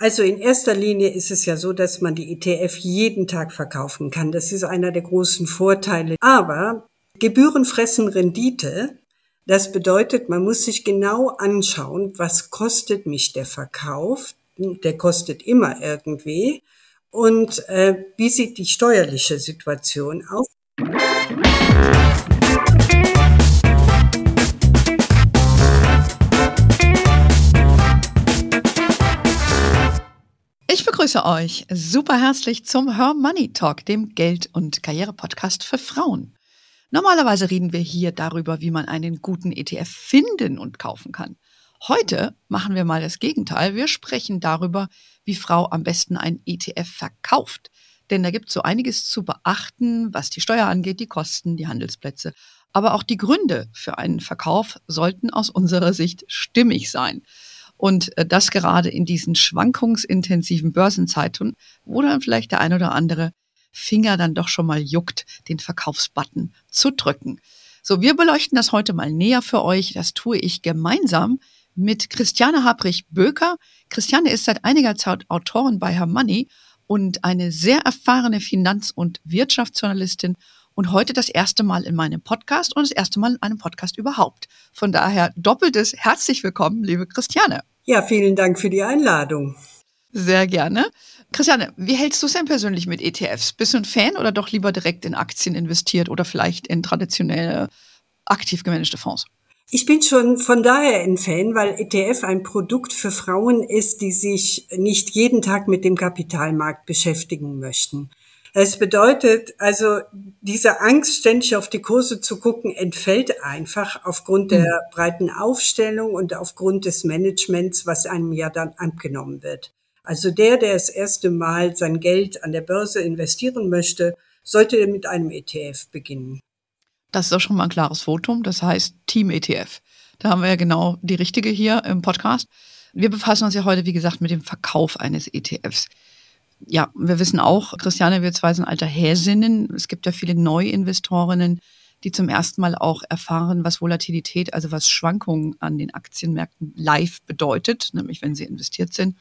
Also in erster Linie ist es ja so, dass man die ETF jeden Tag verkaufen kann. Das ist einer der großen Vorteile. Aber Gebühren fressen Rendite. Das bedeutet, man muss sich genau anschauen, was kostet mich der Verkauf. Der kostet immer irgendwie. Und äh, wie sieht die steuerliche Situation aus? Ich begrüße euch super herzlich zum Her Money Talk, dem Geld- und Karriere-Podcast für Frauen. Normalerweise reden wir hier darüber, wie man einen guten ETF finden und kaufen kann. Heute machen wir mal das Gegenteil. Wir sprechen darüber, wie Frau am besten ein ETF verkauft. Denn da gibt es so einiges zu beachten, was die Steuer angeht, die Kosten, die Handelsplätze. Aber auch die Gründe für einen Verkauf sollten aus unserer Sicht stimmig sein. Und äh, das gerade in diesen schwankungsintensiven Börsenzeitungen, wo dann vielleicht der ein oder andere Finger dann doch schon mal juckt, den Verkaufsbutton zu drücken. So, wir beleuchten das heute mal näher für euch. Das tue ich gemeinsam mit Christiane Habrich-Böker. Christiane ist seit einiger Zeit Autorin bei Her Money und eine sehr erfahrene Finanz- und Wirtschaftsjournalistin und heute das erste Mal in meinem Podcast und das erste Mal in einem Podcast überhaupt. Von daher doppeltes herzlich willkommen, liebe Christiane. Ja, vielen Dank für die Einladung. Sehr gerne. Christiane, wie hältst du es denn persönlich mit ETFs? Bist du ein Fan oder doch lieber direkt in Aktien investiert oder vielleicht in traditionelle, aktiv gemanagte Fonds? Ich bin schon von daher ein Fan, weil ETF ein Produkt für Frauen ist, die sich nicht jeden Tag mit dem Kapitalmarkt beschäftigen möchten. Es bedeutet also, diese Angst, ständig auf die Kurse zu gucken, entfällt einfach aufgrund der mhm. breiten Aufstellung und aufgrund des Managements, was einem ja dann abgenommen wird. Also der, der das erste Mal sein Geld an der Börse investieren möchte, sollte mit einem ETF beginnen. Das ist doch schon mal ein klares Votum. Das heißt Team ETF. Da haben wir ja genau die richtige hier im Podcast. Wir befassen uns ja heute, wie gesagt, mit dem Verkauf eines ETFs ja, wir wissen auch, Christiane wird zwar ein alter Häsinnen. Es gibt ja viele Neuinvestorinnen, die zum ersten Mal auch erfahren, was Volatilität, also was Schwankungen an den Aktienmärkten live bedeutet, nämlich wenn sie investiert sind.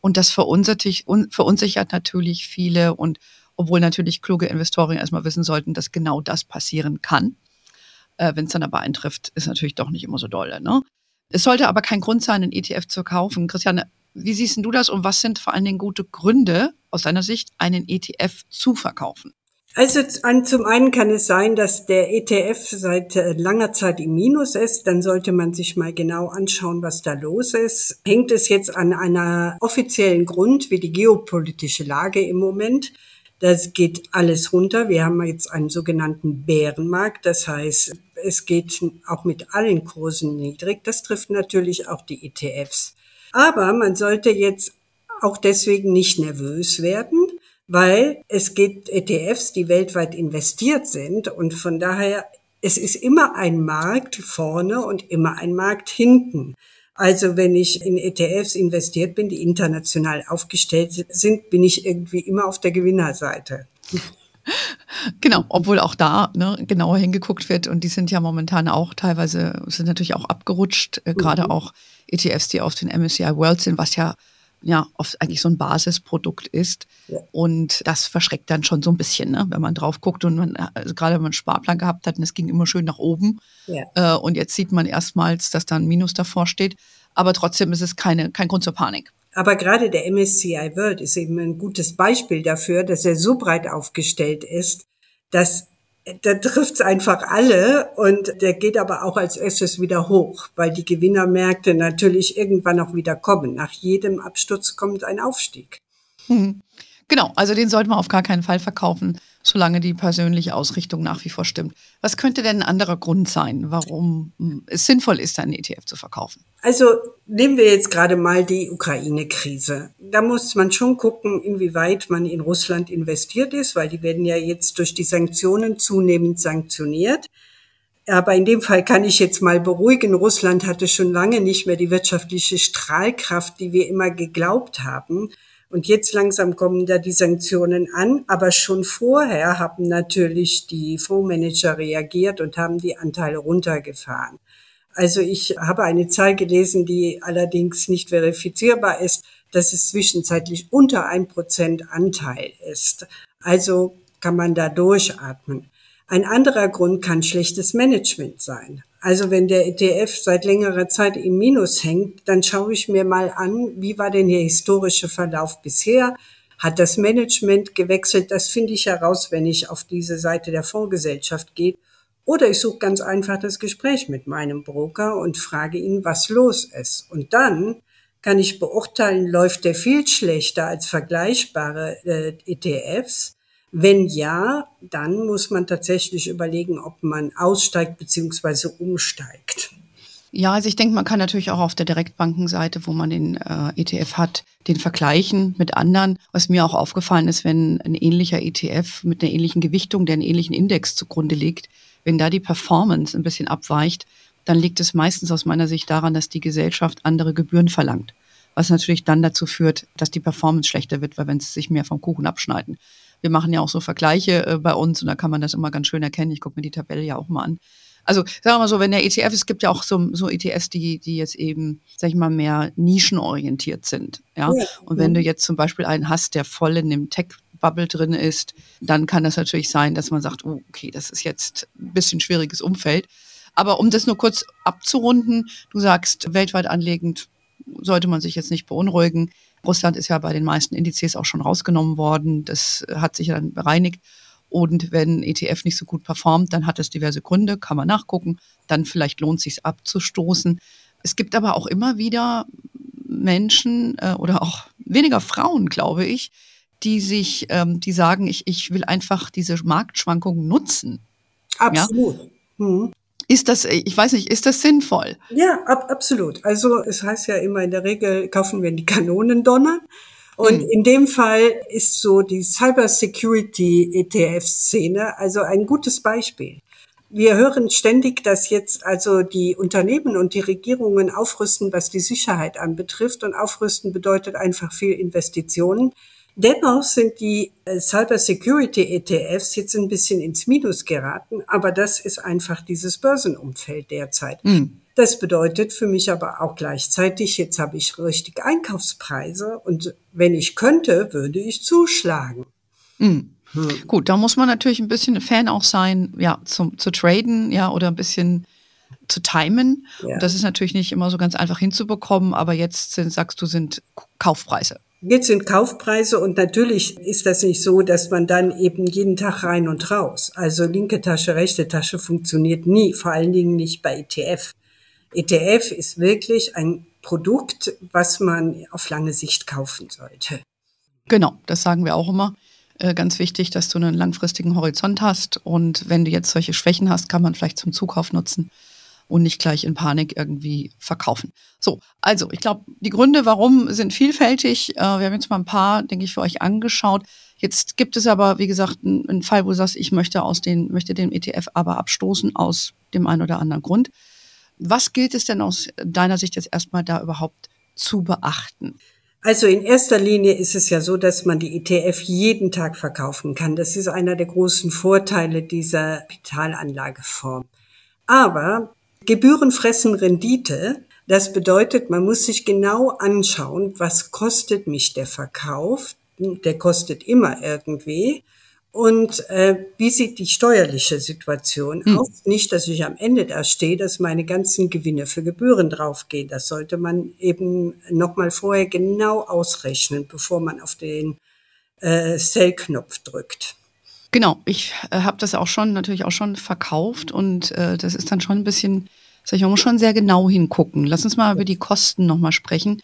Und das verunsichert, verunsichert natürlich viele und obwohl natürlich kluge Investoren erstmal wissen sollten, dass genau das passieren kann. Äh, wenn es dann aber eintrifft, ist natürlich doch nicht immer so dolle. Ne? Es sollte aber kein Grund sein, einen ETF zu kaufen. Christiane, wie siehst du das und was sind vor allen Dingen gute Gründe aus deiner Sicht, einen ETF zu verkaufen? Also zum einen kann es sein, dass der ETF seit äh, langer Zeit im Minus ist. Dann sollte man sich mal genau anschauen, was da los ist. Hängt es jetzt an einer offiziellen Grund wie die geopolitische Lage im Moment? Das geht alles runter. Wir haben jetzt einen sogenannten Bärenmarkt. Das heißt, es geht auch mit allen Kursen niedrig. Das trifft natürlich auch die ETFs. Aber man sollte jetzt auch deswegen nicht nervös werden, weil es gibt ETFs, die weltweit investiert sind und von daher, es ist immer ein Markt vorne und immer ein Markt hinten. Also wenn ich in ETFs investiert bin, die international aufgestellt sind, bin ich irgendwie immer auf der Gewinnerseite. Genau, obwohl auch da ne, genauer hingeguckt wird und die sind ja momentan auch teilweise, sind natürlich auch abgerutscht, äh, gerade mhm. auch ETFs, die auf den MSCI World sind, was ja ja oft eigentlich so ein Basisprodukt ist. Ja. Und das verschreckt dann schon so ein bisschen, ne? wenn man drauf guckt und man, also gerade wenn man einen Sparplan gehabt hat und es ging immer schön nach oben. Ja. Äh, und jetzt sieht man erstmals, dass da ein Minus davor steht. Aber trotzdem ist es keine, kein Grund zur Panik. Aber gerade der MSCI World ist eben ein gutes Beispiel dafür, dass er so breit aufgestellt ist, dass da trifft's einfach alle und der geht aber auch als erstes wieder hoch, weil die Gewinnermärkte natürlich irgendwann auch wieder kommen. Nach jedem Absturz kommt ein Aufstieg. Hm. Genau, also den sollte man auf gar keinen Fall verkaufen, solange die persönliche Ausrichtung nach wie vor stimmt. Was könnte denn ein anderer Grund sein, warum es sinnvoll ist, einen ETF zu verkaufen? Also nehmen wir jetzt gerade mal die Ukraine-Krise. Da muss man schon gucken, inwieweit man in Russland investiert ist, weil die werden ja jetzt durch die Sanktionen zunehmend sanktioniert. Aber in dem Fall kann ich jetzt mal beruhigen. Russland hatte schon lange nicht mehr die wirtschaftliche Strahlkraft, die wir immer geglaubt haben. Und jetzt langsam kommen da die Sanktionen an, aber schon vorher haben natürlich die Fondsmanager reagiert und haben die Anteile runtergefahren. Also ich habe eine Zahl gelesen, die allerdings nicht verifizierbar ist. dass es zwischenzeitlich unter ein Prozent Anteil ist. Also kann man da durchatmen. Ein anderer Grund kann schlechtes Management sein. Also wenn der ETF seit längerer Zeit im Minus hängt, dann schaue ich mir mal an, wie war denn der historische Verlauf bisher? Hat das Management gewechselt? Das finde ich heraus, wenn ich auf diese Seite der Fondsgesellschaft gehe. Oder ich suche ganz einfach das Gespräch mit meinem Broker und frage ihn, was los ist. Und dann kann ich beurteilen, läuft der viel schlechter als vergleichbare äh, ETFs. Wenn ja, dann muss man tatsächlich überlegen, ob man aussteigt bzw. umsteigt. Ja, also ich denke, man kann natürlich auch auf der Direktbankenseite, wo man den äh, ETF hat, den vergleichen mit anderen. Was mir auch aufgefallen ist, wenn ein ähnlicher ETF mit einer ähnlichen Gewichtung, der einen ähnlichen Index zugrunde liegt, wenn da die Performance ein bisschen abweicht, dann liegt es meistens aus meiner Sicht daran, dass die Gesellschaft andere Gebühren verlangt. Was natürlich dann dazu führt, dass die Performance schlechter wird, weil wenn sie sich mehr vom Kuchen abschneiden. Wir machen ja auch so Vergleiche äh, bei uns und da kann man das immer ganz schön erkennen. Ich gucke mir die Tabelle ja auch mal an. Also sagen wir mal so, wenn der ETF, es gibt ja auch so, so ETFs, die, die jetzt eben, sag ich mal, mehr nischenorientiert sind. Ja? ja. Und wenn du jetzt zum Beispiel einen hast, der voll in dem Tech-Bubble drin ist, dann kann das natürlich sein, dass man sagt, oh, okay, das ist jetzt ein bisschen schwieriges Umfeld. Aber um das nur kurz abzurunden, du sagst, weltweit anlegend sollte man sich jetzt nicht beunruhigen. Russland ist ja bei den meisten Indizes auch schon rausgenommen worden. Das hat sich dann bereinigt. Und wenn ETF nicht so gut performt, dann hat es diverse Gründe, kann man nachgucken. Dann vielleicht lohnt es sich abzustoßen. Es gibt aber auch immer wieder Menschen äh, oder auch weniger Frauen, glaube ich, die sich, ähm, die sagen, ich, ich will einfach diese Marktschwankungen nutzen. Absolut. Ja? Mhm. Ist das, ich weiß nicht, ist das sinnvoll? Ja, ab, absolut. Also es heißt ja immer in der Regel, kaufen wir die Kanonen donnern. Und mhm. in dem Fall ist so die Cyber Security ETF-Szene also ein gutes Beispiel. Wir hören ständig, dass jetzt also die Unternehmen und die Regierungen aufrüsten, was die Sicherheit anbetrifft. Und aufrüsten bedeutet einfach viel Investitionen. Dennoch sind die äh, Cyber Security ETFs jetzt ein bisschen ins Minus geraten, aber das ist einfach dieses Börsenumfeld derzeit. Mhm. Das bedeutet für mich aber auch gleichzeitig, jetzt habe ich richtig Einkaufspreise und wenn ich könnte, würde ich zuschlagen. Mhm. Hm. Gut, da muss man natürlich ein bisschen Fan auch sein, ja, zum, zu traden, ja, oder ein bisschen zu timen. Ja. das ist natürlich nicht immer so ganz einfach hinzubekommen, aber jetzt sind, sagst du, sind Kaufpreise. Jetzt sind Kaufpreise und natürlich ist das nicht so, dass man dann eben jeden Tag rein und raus. Also linke Tasche, rechte Tasche funktioniert nie, vor allen Dingen nicht bei ETF. ETF ist wirklich ein Produkt, was man auf lange Sicht kaufen sollte. Genau, das sagen wir auch immer. Äh, ganz wichtig, dass du einen langfristigen Horizont hast und wenn du jetzt solche Schwächen hast, kann man vielleicht zum Zukauf nutzen und nicht gleich in Panik irgendwie verkaufen. So, also ich glaube, die Gründe, warum, sind vielfältig. Äh, wir haben jetzt mal ein paar, denke ich, für euch angeschaut. Jetzt gibt es aber, wie gesagt, einen, Fall, wo du sagst, ich möchte aus den, möchte den ETF aber abstoßen aus dem einen oder anderen Grund. Was gilt es denn aus deiner Sicht jetzt erstmal da überhaupt zu beachten? Also in erster Linie ist es ja so, dass man die ETF jeden Tag verkaufen kann. Das ist einer der großen Vorteile dieser Kapitalanlageform. Aber Gebühren fressen Rendite. Das bedeutet, man muss sich genau anschauen, was kostet mich der Verkauf. Der kostet immer irgendwie. Und äh, wie sieht die steuerliche Situation hm. aus? Nicht, dass ich am Ende da stehe, dass meine ganzen Gewinne für Gebühren draufgehen. Das sollte man eben nochmal vorher genau ausrechnen, bevor man auf den äh, Sell-Knopf drückt. Genau, ich äh, habe das auch schon natürlich auch schon verkauft und äh, das ist dann schon ein bisschen, sag ich, man muss schon sehr genau hingucken. Lass uns mal über die Kosten nochmal sprechen.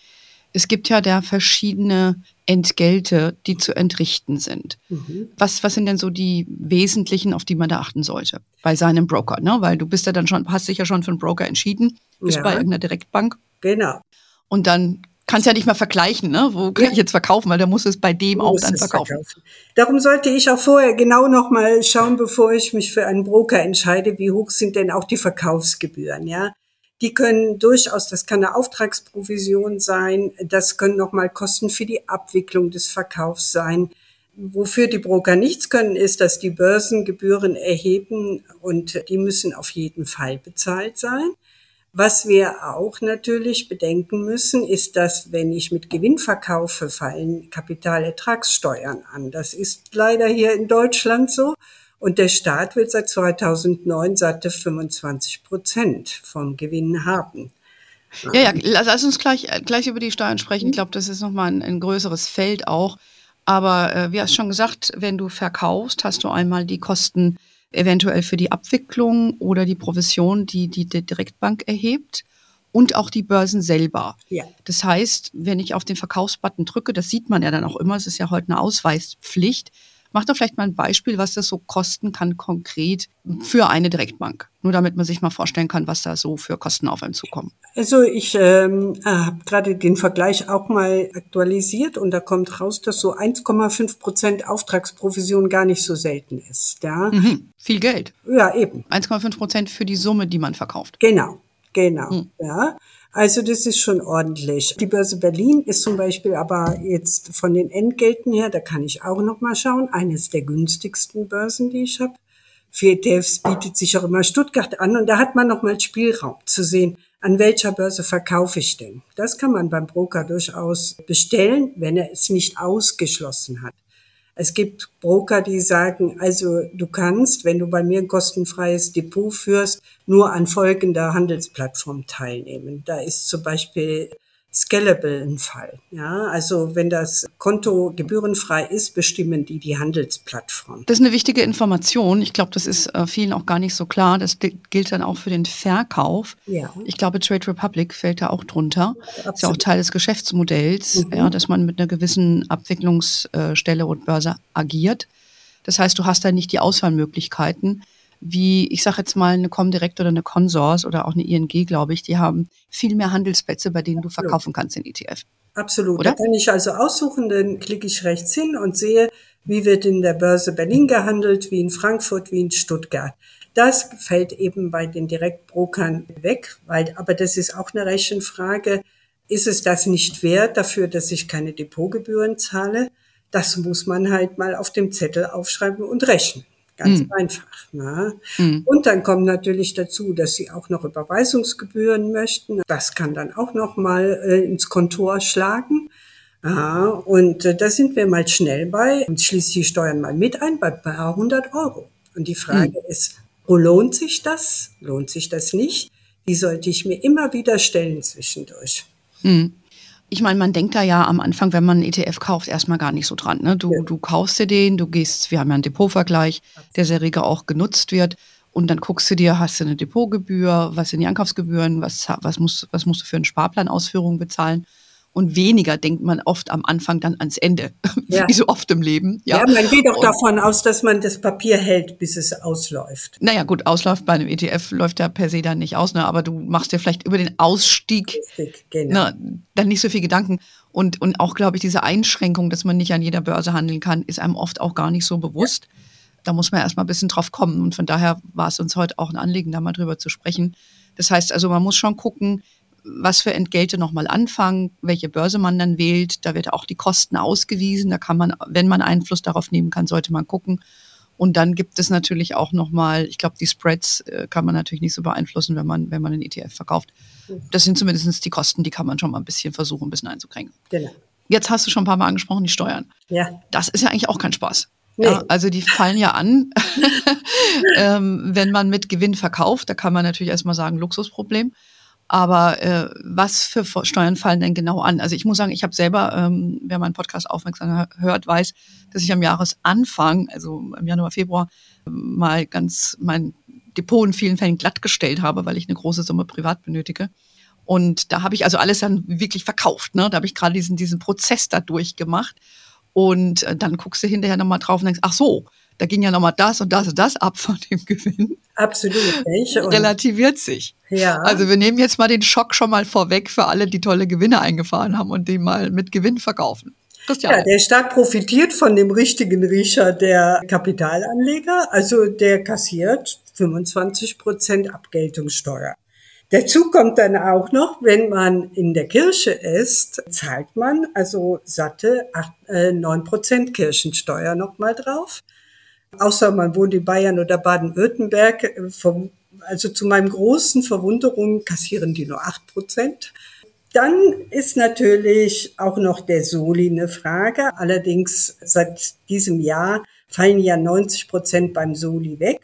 Es gibt ja da verschiedene Entgelte, die zu entrichten sind. Mhm. Was, was sind denn so die wesentlichen, auf die man da achten sollte bei seinem Broker? Ne? Weil du bist ja dann schon, hast dich ja schon für einen Broker entschieden, bist ja. bei irgendeiner Direktbank. Genau. Und dann kannst ja nicht mal vergleichen, ne? Wo kann ja. ich jetzt verkaufen, weil der muss es bei dem auch dann verkaufen. verkaufen. Darum sollte ich auch vorher genau noch mal schauen, bevor ich mich für einen Broker entscheide, wie hoch sind denn auch die Verkaufsgebühren, ja? Die können durchaus, das kann eine Auftragsprovision sein, das können nochmal Kosten für die Abwicklung des Verkaufs sein. Wofür die Broker nichts können, ist, dass die Börsengebühren erheben und die müssen auf jeden Fall bezahlt sein. Was wir auch natürlich bedenken müssen, ist, dass wenn ich mit Gewinn verkaufe, fallen Kapitalertragssteuern an. Das ist leider hier in Deutschland so. Und der Staat will seit 2009 satte 25 Prozent vom Gewinn haben. Ja, ja, lass uns gleich, gleich über die Steuern sprechen. Ich glaube, das ist nochmal ein, ein größeres Feld auch. Aber äh, wie hast schon gesagt, wenn du verkaufst, hast du einmal die Kosten eventuell für die Abwicklung oder die Provision, die die, Direktbank erhebt und auch die Börsen selber. Ja. Das heißt, wenn ich auf den Verkaufsbutton drücke, das sieht man ja dann auch immer, es ist ja heute eine Ausweispflicht, Mach doch vielleicht mal ein Beispiel, was das so kosten kann konkret für eine Direktbank. Nur damit man sich mal vorstellen kann, was da so für Kosten auf einem zukommen. Also ich ähm, äh, habe gerade den Vergleich auch mal aktualisiert und da kommt raus, dass so 1,5 Prozent Auftragsprovision gar nicht so selten ist. Ja? Mhm. Viel Geld. Ja, eben. 1,5 Prozent für die Summe, die man verkauft. Genau, genau. Mhm. Ja. Also das ist schon ordentlich. Die Börse Berlin ist zum Beispiel aber jetzt von den Entgelten her, da kann ich auch noch mal schauen, eines der günstigsten Börsen, die ich habe. Für ETFs bietet sich auch immer Stuttgart an und da hat man noch mal Spielraum zu sehen, an welcher Börse verkaufe ich denn. Das kann man beim Broker durchaus bestellen, wenn er es nicht ausgeschlossen hat. Es gibt Broker, die sagen, also du kannst, wenn du bei mir ein kostenfreies Depot führst, nur an folgender Handelsplattform teilnehmen. Da ist zum Beispiel Scalable ein Fall. Ja, also wenn das Konto gebührenfrei ist, bestimmen die die Handelsplattform. Das ist eine wichtige Information. Ich glaube, das ist äh, vielen auch gar nicht so klar. Das gilt dann auch für den Verkauf. Ja. Ich glaube, Trade Republic fällt da auch drunter. Ja, ist ja auch Teil des Geschäftsmodells, mhm. ja, dass man mit einer gewissen Abwicklungsstelle und Börse agiert. Das heißt, du hast da nicht die Auswahlmöglichkeiten wie, ich sage jetzt mal, eine Comdirect oder eine Consors oder auch eine ING, glaube ich, die haben viel mehr Handelsplätze, bei denen du verkaufen kannst in ETF. Absolut. Oder? Da kann ich also aussuchen, dann klicke ich rechts hin und sehe, wie wird in der Börse Berlin gehandelt, wie in Frankfurt, wie in Stuttgart. Das fällt eben bei den Direktbrokern weg, weil, aber das ist auch eine Rechenfrage. Ist es das nicht wert dafür, dass ich keine Depotgebühren zahle? Das muss man halt mal auf dem Zettel aufschreiben und rechnen. Ganz mhm. einfach. Ne? Mhm. Und dann kommt natürlich dazu, dass sie auch noch Überweisungsgebühren möchten. Das kann dann auch noch mal äh, ins Kontor schlagen. Ja, und äh, da sind wir mal schnell bei und schließe die Steuern mal mit ein bei, bei 100 Euro. Und die Frage mhm. ist, wo lohnt sich das? Lohnt sich das nicht? Die sollte ich mir immer wieder stellen zwischendurch. Mhm ich meine, man denkt da ja am Anfang, wenn man einen ETF kauft, erstmal gar nicht so dran. Ne? Du, ja. du kaufst dir den, du gehst, wir haben ja einen Depotvergleich, der sehr rege auch genutzt wird. Und dann guckst du dir, hast du eine Depotgebühr, was sind die Ankaufsgebühren, was, was, musst, was musst du für eine Sparplanausführung bezahlen? Und weniger denkt man oft am Anfang dann ans Ende, ja. wie so oft im Leben. Ja, ja man geht doch davon aus, dass man das Papier hält, bis es ausläuft. Naja, gut, Auslauf bei einem ETF läuft ja per se dann nicht aus, ne? aber du machst dir vielleicht über den Ausstieg Richtig, genau. ne, dann nicht so viel Gedanken. Und, und auch, glaube ich, diese Einschränkung, dass man nicht an jeder Börse handeln kann, ist einem oft auch gar nicht so bewusst. Ja. Da muss man erstmal ein bisschen drauf kommen. Und von daher war es uns heute auch ein Anliegen, da mal drüber zu sprechen. Das heißt also, man muss schon gucken, was für Entgelte nochmal anfangen, welche Börse man dann wählt. Da wird auch die Kosten ausgewiesen. Da kann man, wenn man Einfluss darauf nehmen kann, sollte man gucken. Und dann gibt es natürlich auch nochmal, ich glaube, die Spreads äh, kann man natürlich nicht so beeinflussen, wenn man, wenn man einen ETF verkauft. Das sind zumindest die Kosten, die kann man schon mal ein bisschen versuchen, ein bisschen einzukriegen. Genau. Jetzt hast du schon ein paar Mal angesprochen, die Steuern. Ja. Das ist ja eigentlich auch kein Spaß. Nee. Ja, also die fallen ja an, ähm, wenn man mit Gewinn verkauft. Da kann man natürlich erstmal sagen, Luxusproblem. Aber äh, was für Steuern fallen denn genau an? Also ich muss sagen, ich habe selber, ähm, wer meinen Podcast aufmerksam hört, weiß, dass ich am Jahresanfang, also im Januar, Februar, mal ganz mein Depot in vielen Fällen glattgestellt habe, weil ich eine große Summe privat benötige. Und da habe ich also alles dann wirklich verkauft. Ne? Da habe ich gerade diesen, diesen Prozess da durchgemacht. Und äh, dann guckst du hinterher nochmal drauf und denkst, ach so, da ging ja nochmal das und das und das ab von dem Gewinn. Absolut nicht. Und relativiert sich. Ja. Also wir nehmen jetzt mal den Schock schon mal vorweg für alle, die tolle Gewinne eingefahren haben und die mal mit Gewinn verkaufen. Christian. Ja, der Staat profitiert von dem richtigen Riecher der Kapitalanleger. Also der kassiert 25 Prozent Abgeltungssteuer. Dazu kommt dann auch noch, wenn man in der Kirche ist, zahlt man also satte 8, äh, 9 Prozent Kirchensteuer nochmal drauf außer man wohnt in Bayern oder Baden-Württemberg, vom Also zu meinem großen Verwunderung kassieren die nur acht Prozent. Dann ist natürlich auch noch der Soli eine Frage. Allerdings seit diesem Jahr fallen ja 90 Prozent beim Soli weg,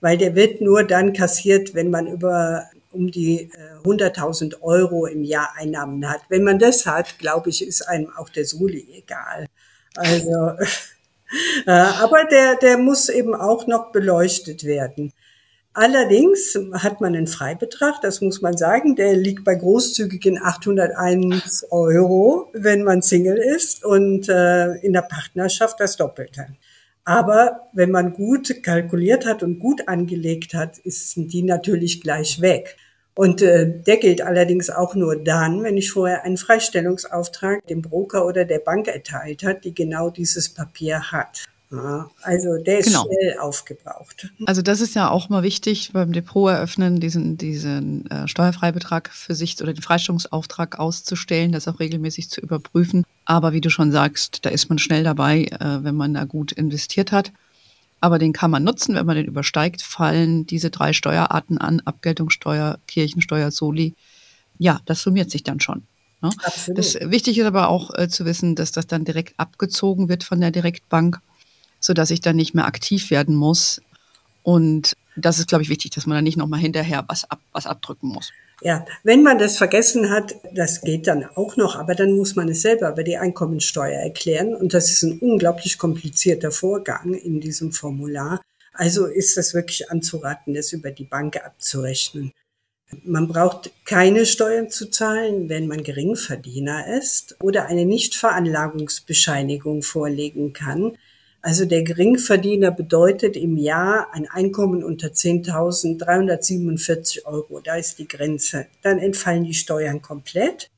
weil der wird nur dann kassiert, wenn man über um die 100.000 äh, Euro im Jahr Einnahmen hat. Wenn man das hat, glaube ich, ist einem auch der Soli egal. Also, äh, aber der, der muss eben auch noch beleuchtet werden. Allerdings hat man einen Freibetrag, das muss man sagen, der liegt bei großzügigen 801 Euro, wenn man Single ist und äh, in der Partnerschaft das Doppelte. Aber wenn man gut kalkuliert hat und gut angelegt hat, sind die natürlich gleich weg. Und äh, der gilt allerdings auch nur dann, wenn ich vorher einen Freistellungsauftrag dem Broker oder der Bank erteilt hat, die genau dieses Papier hat. Ja, also der ist genau. schnell aufgebraucht. Also das ist ja auch mal wichtig beim Depot eröffnen, diesen, diesen äh, Steuerfreibetrag für sich oder den Freistellungsauftrag auszustellen, das auch regelmäßig zu überprüfen. Aber wie du schon sagst, da ist man schnell dabei, äh, wenn man da gut investiert hat. Aber den kann man nutzen, wenn man den übersteigt, fallen diese drei Steuerarten an, Abgeltungssteuer, Kirchensteuer, Soli. Ja, das summiert sich dann schon. Ne? Das, wichtig ist aber auch äh, zu wissen, dass das dann direkt abgezogen wird von der Direktbank so dass ich dann nicht mehr aktiv werden muss. Und das ist, glaube ich, wichtig, dass man dann nicht nochmal hinterher was, ab, was abdrücken muss. Ja, wenn man das vergessen hat, das geht dann auch noch, aber dann muss man es selber über die Einkommensteuer erklären. Und das ist ein unglaublich komplizierter Vorgang in diesem Formular. Also ist das wirklich anzuraten, das über die Bank abzurechnen. Man braucht keine Steuern zu zahlen, wenn man Geringverdiener ist oder eine Nichtveranlagungsbescheinigung vorlegen kann. Also der Geringverdiener bedeutet im Jahr ein Einkommen unter 10.347 Euro. Da ist die Grenze. Dann entfallen die Steuern komplett.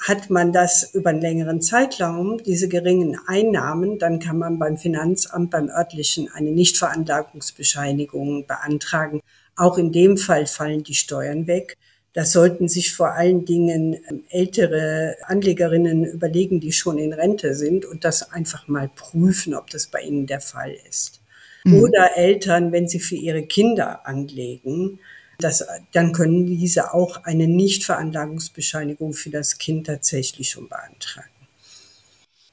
Hat man das über einen längeren Zeitraum, diese geringen Einnahmen, dann kann man beim Finanzamt, beim örtlichen eine Nichtveranlagungsbescheinigung beantragen. Auch in dem Fall fallen die Steuern weg. Das sollten sich vor allen Dingen ähm, ältere Anlegerinnen überlegen, die schon in Rente sind und das einfach mal prüfen, ob das bei ihnen der Fall ist. Mhm. Oder Eltern, wenn sie für ihre Kinder anlegen, das, dann können diese auch eine Nichtveranlagungsbescheinigung für das Kind tatsächlich schon beantragen.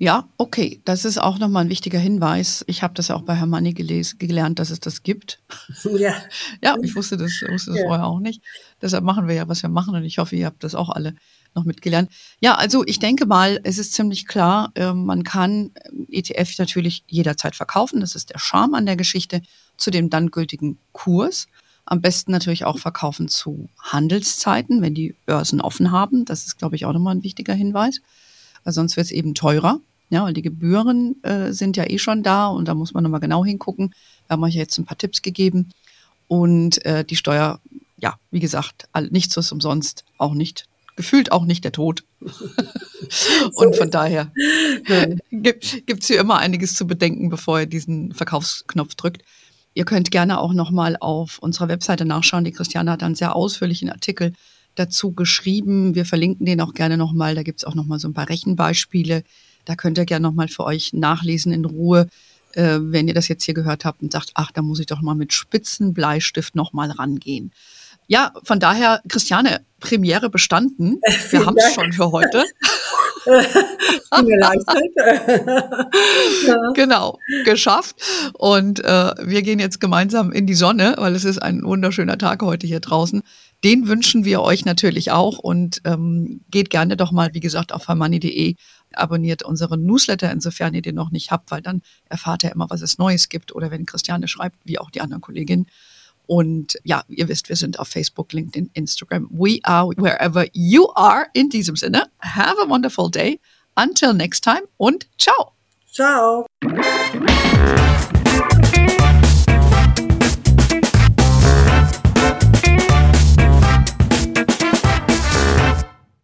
Ja, okay. Das ist auch nochmal ein wichtiger Hinweis. Ich habe das ja auch bei Herrn Manni gelernt, dass es das gibt. Ja. ja, ich wusste das, wusste das ja. vorher auch nicht. Deshalb machen wir ja, was wir machen und ich hoffe, ihr habt das auch alle noch mitgelernt. Ja, also ich denke mal, es ist ziemlich klar, äh, man kann ETF natürlich jederzeit verkaufen. Das ist der Charme an der Geschichte zu dem dann gültigen Kurs. Am besten natürlich auch verkaufen zu Handelszeiten, wenn die Börsen offen haben. Das ist, glaube ich, auch nochmal ein wichtiger Hinweis. Weil sonst wird es eben teurer. Ja, weil die Gebühren äh, sind ja eh schon da und da muss man nochmal genau hingucken. Da haben wir jetzt ein paar Tipps gegeben. Und äh, die Steuer, ja, wie gesagt, nichts ist umsonst, auch nicht, gefühlt auch nicht der Tod. und von daher gibt es hier immer einiges zu bedenken, bevor ihr diesen Verkaufsknopf drückt. Ihr könnt gerne auch nochmal auf unserer Webseite nachschauen. Die Christiane hat dann sehr ausführlichen Artikel dazu geschrieben. Wir verlinken den auch gerne nochmal. Da gibt es auch nochmal so ein paar Rechenbeispiele da könnt ihr gerne nochmal für euch nachlesen in Ruhe, äh, wenn ihr das jetzt hier gehört habt und sagt, ach, da muss ich doch mal mit Spitzenbleistift nochmal rangehen. Ja, von daher, Christiane, Premiere bestanden. Wir haben es schon für heute. genau, geschafft. Und äh, wir gehen jetzt gemeinsam in die Sonne, weil es ist ein wunderschöner Tag heute hier draußen. Den wünschen wir euch natürlich auch und ähm, geht gerne doch mal, wie gesagt, auf hermanni.de abonniert unseren Newsletter, insofern ihr den noch nicht habt, weil dann erfahrt ihr immer, was es Neues gibt oder wenn Christiane schreibt, wie auch die anderen Kolleginnen. Und ja, ihr wisst, wir sind auf Facebook, LinkedIn, Instagram. We are wherever you are. In diesem Sinne, have a wonderful day. Until next time und ciao. Ciao.